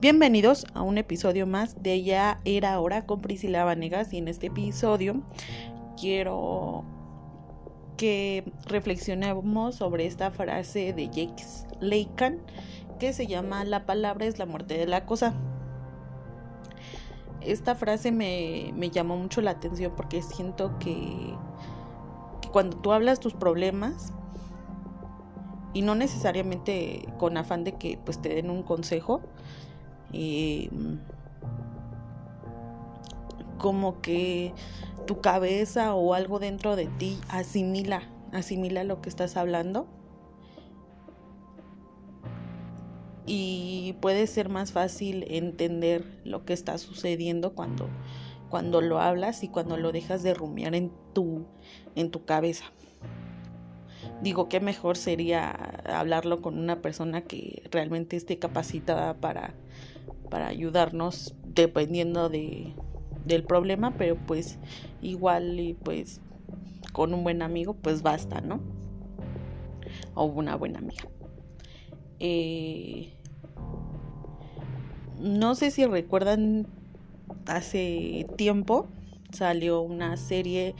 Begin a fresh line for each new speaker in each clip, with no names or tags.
Bienvenidos a un episodio más de Ya era hora con Priscila Vanegas y en este episodio quiero que reflexionemos sobre esta frase de Jake Lacan que se llama La palabra es la muerte de la cosa. Esta frase me, llamó mucho la atención porque siento que, que cuando tú hablas tus problemas y no necesariamente con afán de que pues te den un consejo, como que tu cabeza o algo dentro de ti asimila, asimila lo que estás hablando. Y puede ser más fácil entender lo que está sucediendo cuando, cuando lo hablas y cuando lo dejas de rumiar en tu, en tu cabeza. Digo que mejor sería hablarlo con una persona que realmente esté capacitada para para ayudarnos dependiendo de, del problema, pero pues igual y pues con un buen amigo pues basta, ¿no? O una buena amiga. Eh, no sé si recuerdan, hace tiempo salió una serie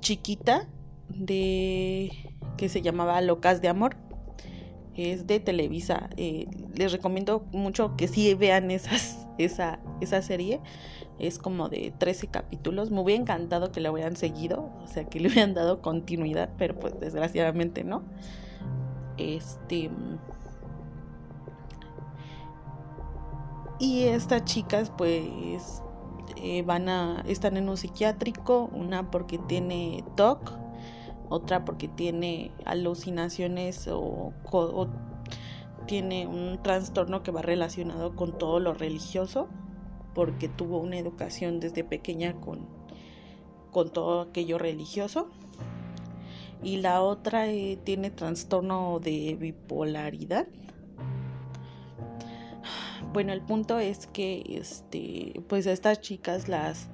chiquita de que se llamaba Locas de Amor es de Televisa. Eh, les recomiendo mucho que sí vean esa, esa serie. Es como de 13 capítulos. Me hubiera encantado que la hubieran seguido, o sea, que le hubieran dado continuidad, pero pues desgraciadamente no. Este. Y estas chicas, pues, eh, van a. están en un psiquiátrico. Una porque tiene TOC otra porque tiene alucinaciones o, tiene un trastorno que va relacionado con todo lo religioso, porque tuvo una educación desde pequeña con, con todo aquello religioso. Y la otra eh, tiene trastorno de bipolaridad. Bueno, el punto es que este, pues estas chicas las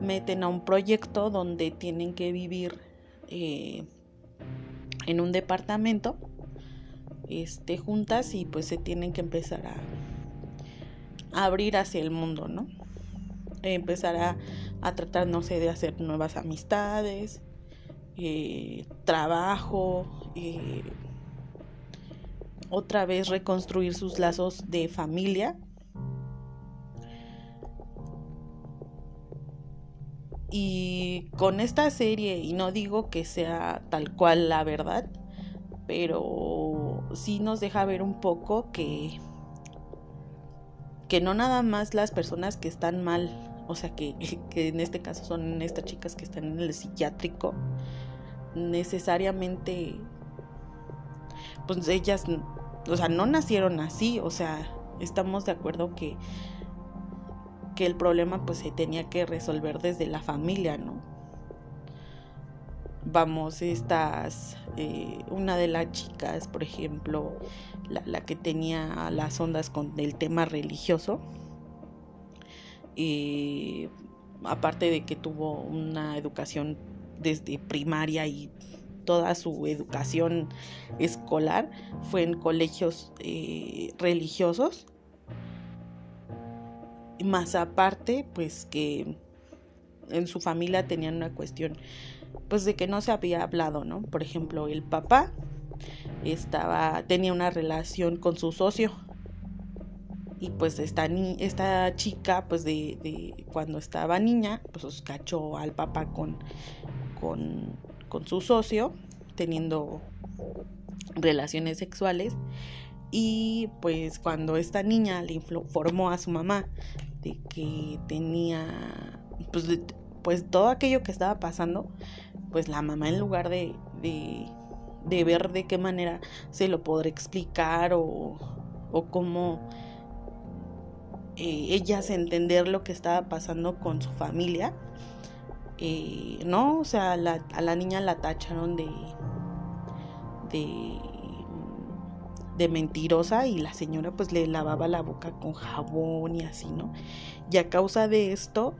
meten a un proyecto donde tienen que vivir eh, en un departamento este, juntas y pues se tienen que empezar a, abrir hacia el mundo, ¿no? Empezar a, a, tratar, no sé, de hacer nuevas amistades, eh, trabajo, eh, otra vez reconstruir sus lazos de familia Y con esta serie, y no digo que sea tal cual la verdad, pero sí nos deja ver un poco que, que no nada más las personas que están mal, o sea, que, que en este caso son estas chicas que están en el psiquiátrico, necesariamente, pues ellas, o sea, no nacieron así, o sea, estamos de acuerdo que que el problema pues se tenía que resolver desde la familia, ¿no? Vamos, estas, eh, una de las chicas, por ejemplo, la, que tenía las ondas con el tema religioso, y aparte de que tuvo una educación desde primaria y toda su educación escolar fue en colegios eh, religiosos más aparte, pues que en su familia tenían una cuestión, pues de que no se había hablado, ¿no? Por ejemplo, el papá estaba, tenía una relación con su socio. Y pues esta, ni esta chica, pues de, de, cuando estaba niña, pues cachó al papá con, con, con su socio, teniendo relaciones sexuales y pues cuando esta niña le informó a su mamá de que tenía pues, pues todo aquello que estaba pasando, pues la mamá en lugar de, de, ver de qué manera se lo podrá explicar o, o cómo eh, ellas entender lo que estaba pasando con su familia, eh, no, o sea, a la niña la tacharon de, de de mentirosa y la señora pues le lavaba la boca con jabón y así, ¿no? Y a causa de esto,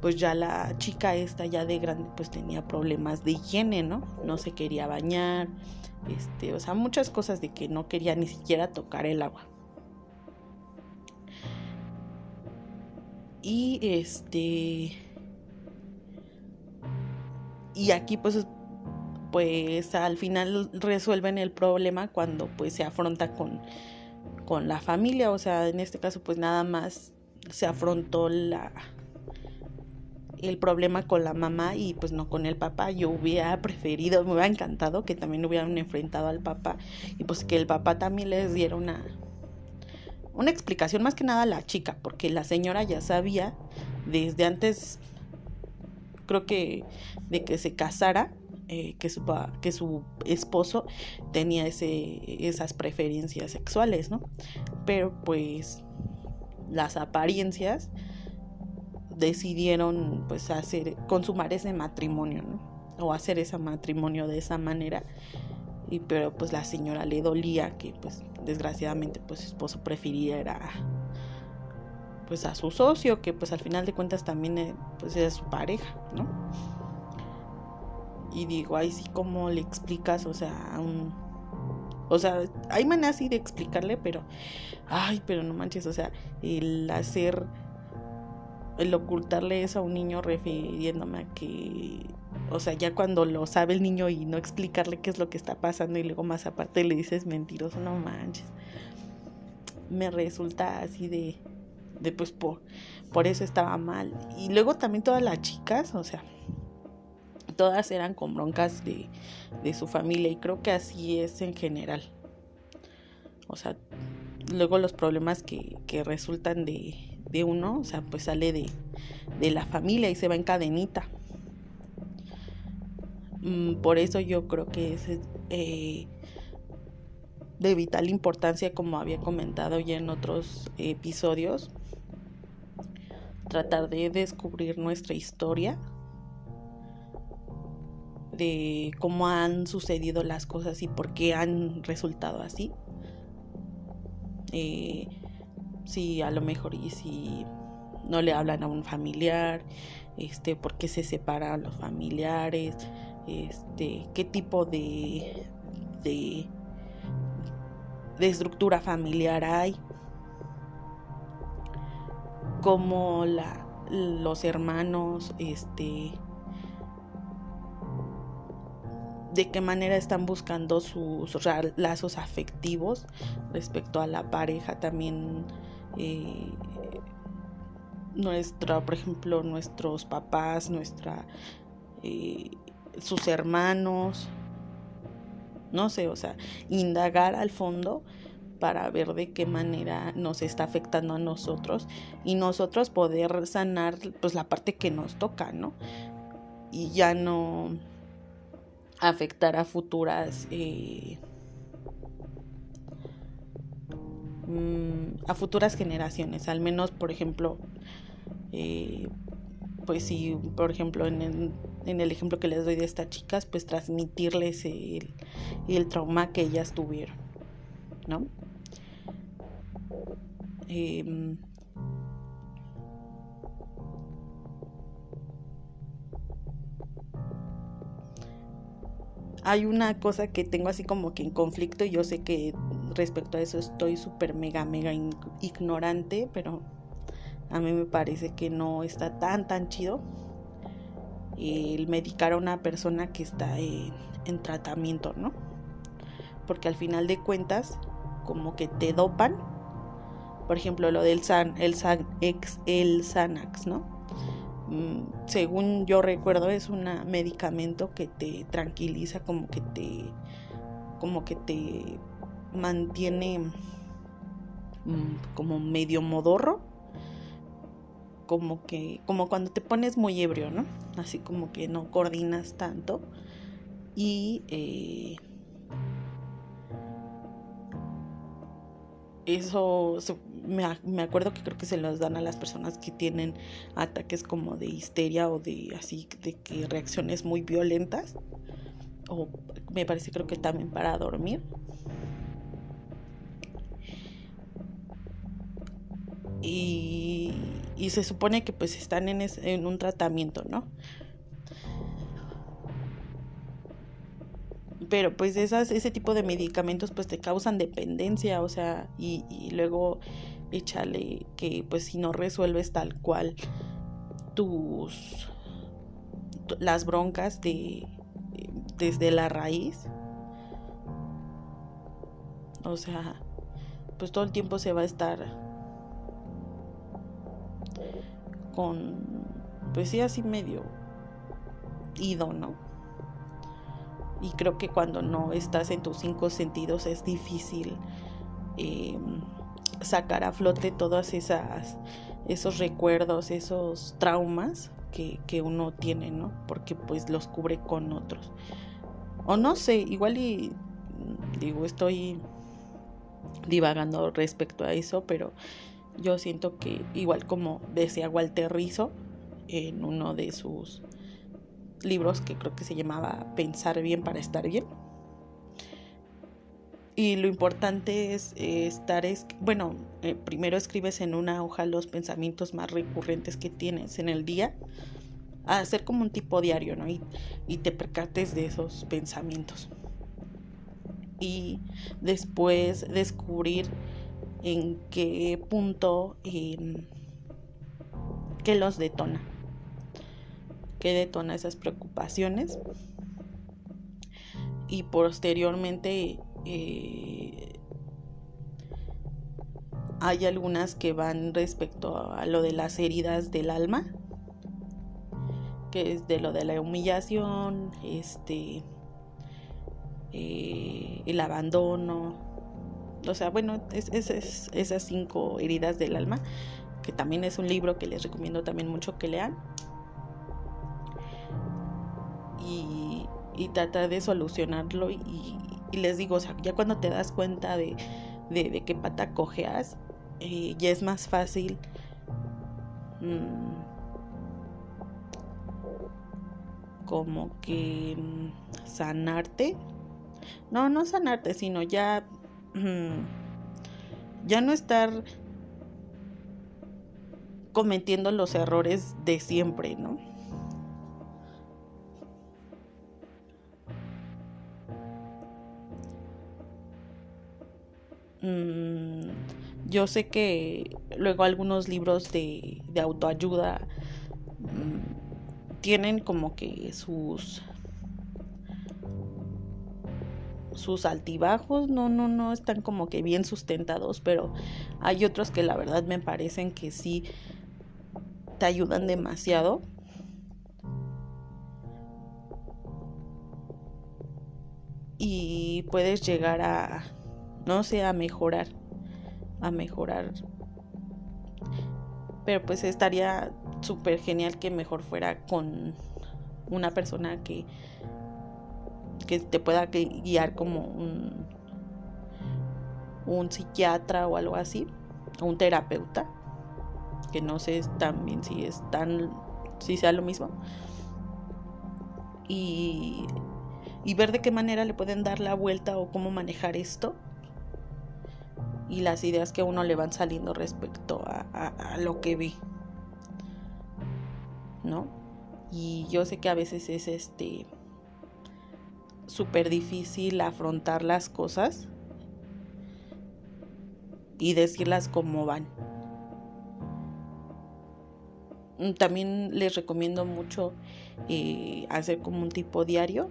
pues ya la chica esta ya de grande pues tenía problemas de higiene, ¿no? No se quería bañar, este, o sea, muchas cosas de que no quería ni siquiera tocar el agua. Y este y aquí pues pues al final resuelven el problema cuando pues se afronta con, con la familia, o sea, en este caso pues nada más se afrontó la el problema con la mamá y pues no con el papá. Yo hubiera preferido, me hubiera encantado que también hubieran enfrentado al papá y pues que el papá también les diera una una explicación más que nada a la chica, porque la señora ya sabía desde antes creo que de que se casara eh, que, su, que su esposo tenía ese, esas preferencias sexuales, ¿no? Pero pues las apariencias decidieron pues hacer, consumar ese matrimonio, ¿no? O hacer ese matrimonio de esa manera. Y pero pues la señora le dolía que pues desgraciadamente pues su esposo prefiriera pues a su socio que pues al final de cuentas también eh, pues era su pareja, ¿no? Y digo, ay, sí, ¿cómo le explicas? O sea, un... O sea, hay maneras así de explicarle, pero, ay, pero no manches, o sea, el hacer, el ocultarle eso a un niño refiriéndome a que, o sea, ya cuando lo sabe el niño y no explicarle qué es lo que está pasando y luego más aparte le dices mentiroso, no manches. Me resulta así de, de pues por, por eso estaba mal. Y luego también todas las chicas, o sea, todas eran con broncas de, su familia y creo que así es en general. O sea, luego los problemas que, resultan de, uno, o sea, pues sale de, la familia y se va en cadenita. Mm, por eso yo creo que es eh, de vital importancia, como había comentado ya en otros episodios, tratar de descubrir nuestra historia de cómo han sucedido las cosas y por qué han resultado así. Eh, si a lo mejor y si no le hablan a un familiar, este, por qué se separan los familiares, este, qué tipo de, de, estructura familiar hay, cómo la, los hermanos, este, de qué manera están buscando sus lazos afectivos respecto a la pareja también eh, nuestra por ejemplo nuestros papás nuestra eh, sus hermanos. No sé o sea indagar al fondo para ver de qué manera nos está afectando a nosotros y nosotros poder sanar pues la parte que nos toca no y ya no afectar a futuras eh, mm, a futuras generaciones. Al menos por ejemplo eh, pues si por ejemplo en el, en el, ejemplo que les doy de estas chicas pues transmitirles el, el trauma que ellas tuvieron no em, hay una cosa que tengo así como que en conflicto y yo sé que respecto a eso estoy súper mega mega ignorante, pero a mí me parece que no está tan tan chido el medicar a una persona que está en, tratamiento, ¿no? Porque al final de cuentas como que te dopan, por ejemplo lo del san, el, san, ex, el Xanax, ¿no? Mm, según yo recuerdo, es un medicamento que te tranquiliza, como que te, como que te mantiene mm, como medio modorro, como que, como cuando te pones muy ebrio, ¿no? Así como que no coordinas tanto y eh, eso me, acuerdo que creo que se los dan a las personas que tienen ataques como de histeria o de así, de que reacciones muy violentas. O me parece creo que también para dormir. Y, y se supone que pues están en, en un tratamiento, ¿no? pero pues esas, ese tipo de medicamentos pues te causan dependencia, o sea, y, y luego échale que pues si no resuelves tal cual tus las broncas de desde la raíz o sea pues todo el tiempo se va a estar con pues sí así medio ido no y creo que cuando no estás en tus cinco sentidos es difícil em, sacar a flote todas esas esos recuerdos esos traumas que, que, uno tiene no porque pues los cubre con otros o no sé igual y digo estoy divagando respecto a eso pero yo siento que igual como decía Walter Rizzo en uno de sus libros que creo que se llamaba Pensar bien para estar bien. Y lo importante es estar, es, bueno, eh, primero escribes en una hoja los pensamientos más recurrentes que tienes en el día, hacer como un tipo diario, ¿no? Y, y te percates de esos pensamientos. Y después descubrir en qué punto eh, que los detona que detona esas preocupaciones y posteriormente eh, hay algunas que van respecto a lo de las heridas del alma que es de lo de la humillación este eh, el abandono. O sea bueno es, esas cinco heridas del alma que también es un libro que les recomiendo también mucho que lean. Y, tratar de solucionarlo y, les digo, o sea, ya cuando te das cuenta de, de, qué pata cojeas, eh, ya es más fácil mm, como que mm, sanarte. No, no sanarte, sino ya, mm, ya no estar cometiendo los errores de siempre, ¿no? Mm, yo sé que luego algunos libros de, autoayuda mm, tienen como que sus sus altibajos no no no están como que bien sustentados pero hay otros que la verdad me parecen que sí te ayudan demasiado. Y puedes llegar a no sé, a mejorar, a mejorar. Pero pues estaría súper genial que mejor fuera con una persona que, que te pueda guiar como un, un psiquiatra o algo así, o un terapeuta, que no sé también si es tan, si sea lo mismo. Y, y ver de qué manera le pueden dar la vuelta o cómo manejar esto y las ideas que a uno le van saliendo respecto a, lo que ve. ¿No? Y yo sé que a veces es este súper difícil afrontar las cosas y decirlas como van. También les recomiendo mucho eh, hacer como un tipo diario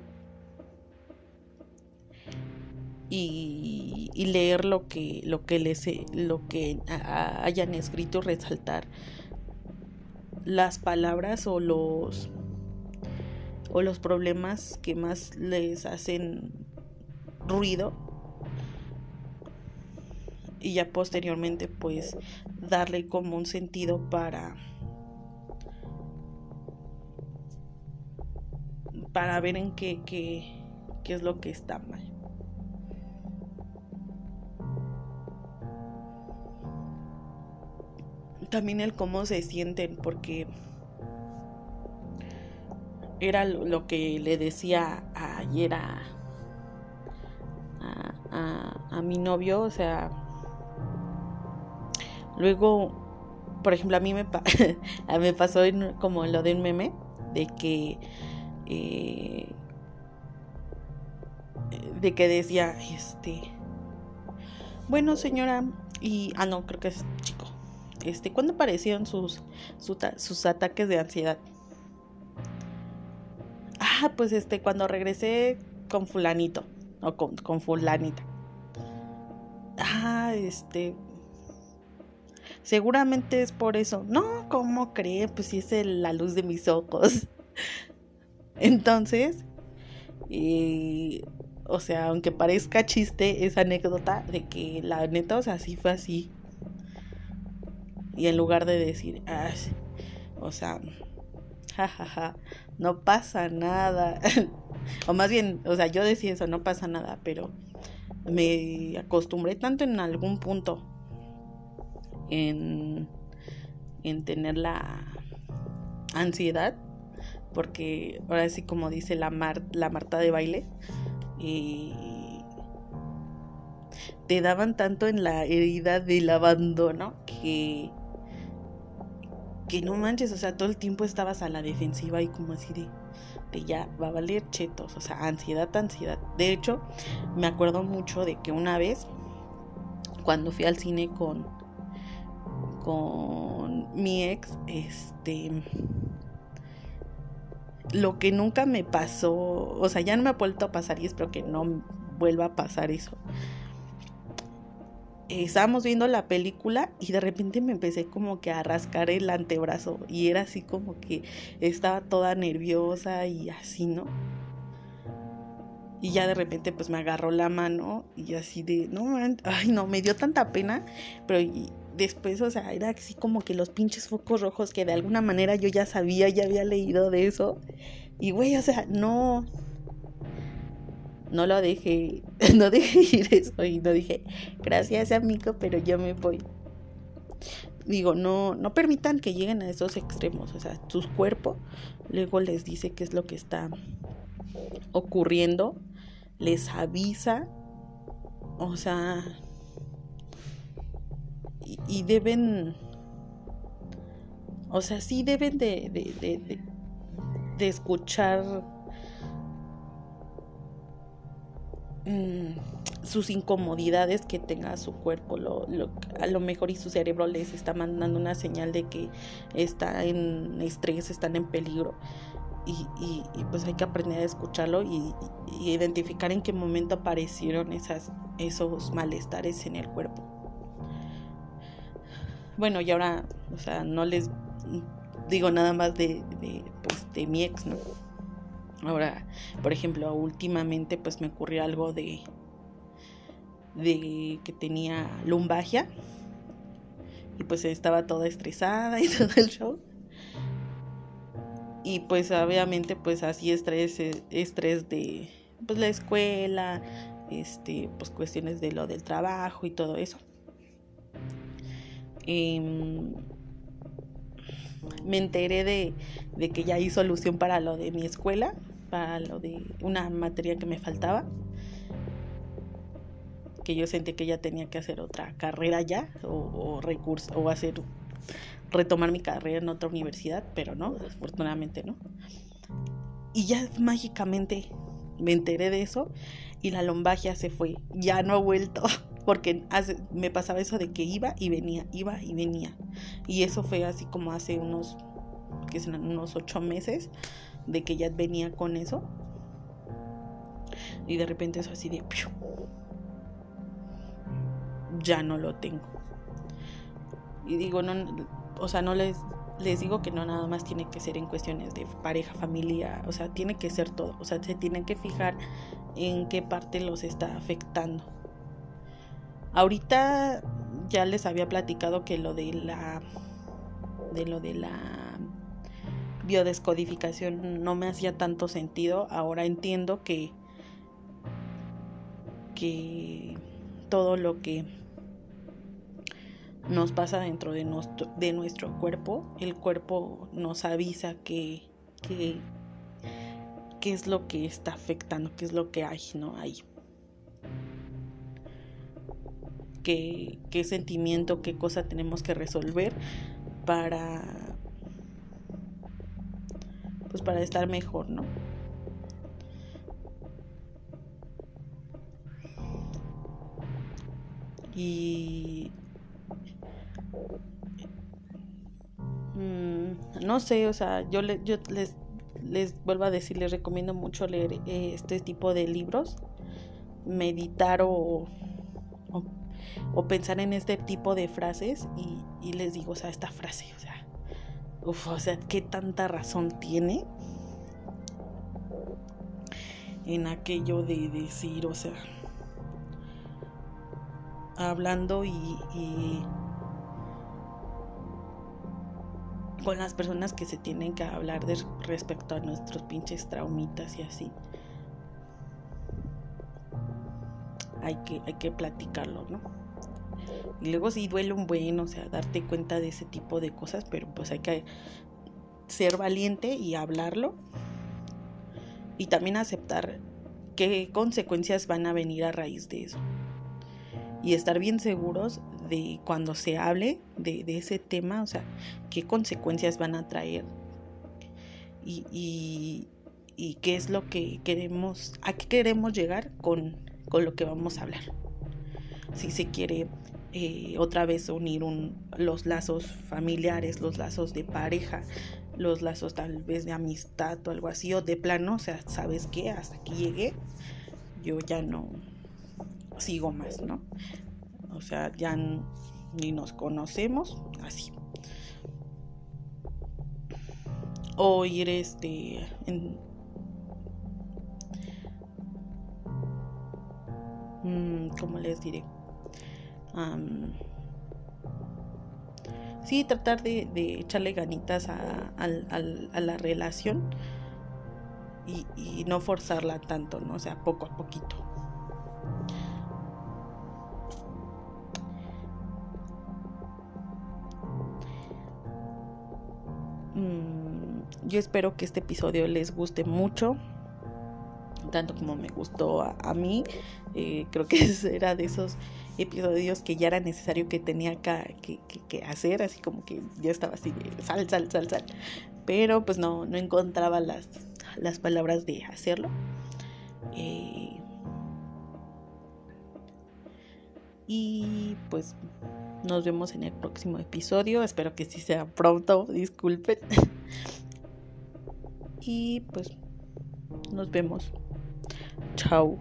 y, leer lo que, lo que, les, lo que hayan escrito, resaltar las palabras o los, o los problemas que más les hacen ruido y ya posteriormente pues darle como un sentido para para ver en qué, qué, qué es lo que está mal. También el cómo se sienten, porque era lo que le decía ayer a, a, mi novio, o sea, luego, por ejemplo, a mí me, pasó como lo de un meme, de que, eh, de que decía, este, bueno señora, Y, ah, no, creo que es chico. Este, ¿cuándo aparecieron sus, ataques de ansiedad? Ah, pues este, cuando regresé con fulanito, o con, con fulanita. Ah, este, Seguramente es por eso. No, ¿cómo cree? Pues si es la luz de mis ojos. Entonces, o sea, aunque parezca chiste esa anécdota de que la neta, o sea, sí fue así. Y en lugar de decir, ah, o sea, jajaja, ja, ja, no pasa nada. o más bien, o sea, yo decía eso, no pasa nada, pero me acostumbré tanto en algún punto en, en tener la ansiedad, porque ahora sí como dice la, la Marta de baile, te daban tanto en la herida del abandono que que no manches, o sea, todo el tiempo estabas a la defensiva y como así de, de ya va a valer chetos, o sea, ansiedad, ansiedad. De hecho, me acuerdo mucho de que una vez cuando fui al cine con con mi ex, este, lo que nunca me pasó, o sea, ya no me ha vuelto a pasar y espero que no vuelva a pasar eso. Estábamos viendo la película y de repente me empecé como que a rascar el antebrazo y era así como que estaba toda nerviosa y así, ¿no? Y ya de repente pues me agarró la mano y así de, no, ay no, me dio tanta pena, pero después, o sea, era así como que los pinches focos rojos que de alguna manera yo ya sabía, ya había leído de eso. Y güey, o sea, no. No lo dejé, no dejé ir eso y no dije, gracias amigo, pero yo me voy. Digo, no, no permitan que lleguen a esos extremos, o sea, su cuerpo luego les dice qué es lo que está ocurriendo, les avisa, o sea, y, deben, o sea, sí deben de, de, de, escuchar mm, sus incomodidades que tenga su cuerpo, lo, a lo mejor y su cerebro les está mandando una señal de que está en estrés, están en peligro. Y, y, pues hay que aprender a escucharlo y, y, identificar en qué momento aparecieron esas, esos malestares en el cuerpo bueno, y ahora, o sea, no les digo nada más de, de, pues, de mi ex, ¿no? Ahora, por ejemplo, últimamente pues me ocurrió algo de, de que tenía lumbagia y pues estaba toda estresada y todo el show. Y pues obviamente pues así estrés, estrés de pues la escuela, este, pues cuestiones de lo del trabajo y todo eso. Em, me enteré de, que ya hay solución para lo de mi escuela, para lo de una materia que me faltaba, que yo sentí que ya tenía que hacer otra carrera ya, o, recurso, o hacer, retomar mi carrera en otra universidad, pero no, afortunadamente no. Y ya mágicamente me enteré de eso y la lombagia se fue, ya no ha vuelto. porque me pasaba eso de que iba y venía, iba y venía. Y eso fue así como hace unos, que serán unos ocho meses, de que ya venía con eso. Y de repente eso así de... Ya no lo tengo. Y digo, no, o sea, no les, les digo que no nada más tiene que ser en cuestiones de pareja, familia, o sea, tiene que ser todo. O sea, se tienen que fijar en qué parte los está afectando Ahorita ya les había platicado que lo de la de lo de la biodescodificación no me hacía tanto sentido. Ahora entiendo que que todo lo que nos pasa dentro de nuestro, cuerpo, el cuerpo nos avisa que, que, qué es lo que está afectando, qué es lo que hay, ¿no? Ahí qué, qué sentimiento, qué cosa tenemos que resolver para pues para estar mejor, ¿no? Y mm, no sé, o sea, yo, les, vuelvo a decir, les recomiendo mucho leer eh, este tipo de libros, meditar o, o, pensar en este tipo de frases y, y les digo, o sea, esta frase, o sea, uf, o sea, qué tanta razón tiene en aquello de decir, o sea, hablando y, con las personas que se tienen que hablar de, respecto a nuestros pinches traumitas y así. Hay que, hay que platicarlo, ¿no? Y luego sí duele un buen, o sea, darte cuenta de ese tipo de cosas, pero pues hay que ser valiente y hablarlo. Y también aceptar qué consecuencias van a venir a raíz de eso y estar bien seguros de cuando se hable de, ese tema, o sea, qué consecuencias van a traer y, qué es lo que queremos, a qué queremos llegar con, lo que vamos a hablar. Si se quiere eh, otra vez unir los lazos familiares, los lazos de pareja, los lazos tal vez de amistad o algo así, o de plano, o sea, ¿sabes qué? Hasta aquí llegué, yo ya no, sigo más, ¿no? O sea, ya ni nos conocemos, así. O ir este mm, ¿cómo les diré? Sí, tratar de, echarle ganitas a, la relación y, no forzarla tanto, ¿no? O sea, poco a poquito. Yo espero que este episodio les guste mucho, tanto como me gustó a, mí. Eh, creo que era de esos episodios que ya era necesario que tenía que, hacer, así como que ya estaba así de sal, sal, sal, sal. Pero pues no, no encontraba las, las palabras de hacerlo. Eh, y pues nos vemos en el próximo episodio. Espero que sí sea pronto. Disculpen. y pues nos vemos. Chao.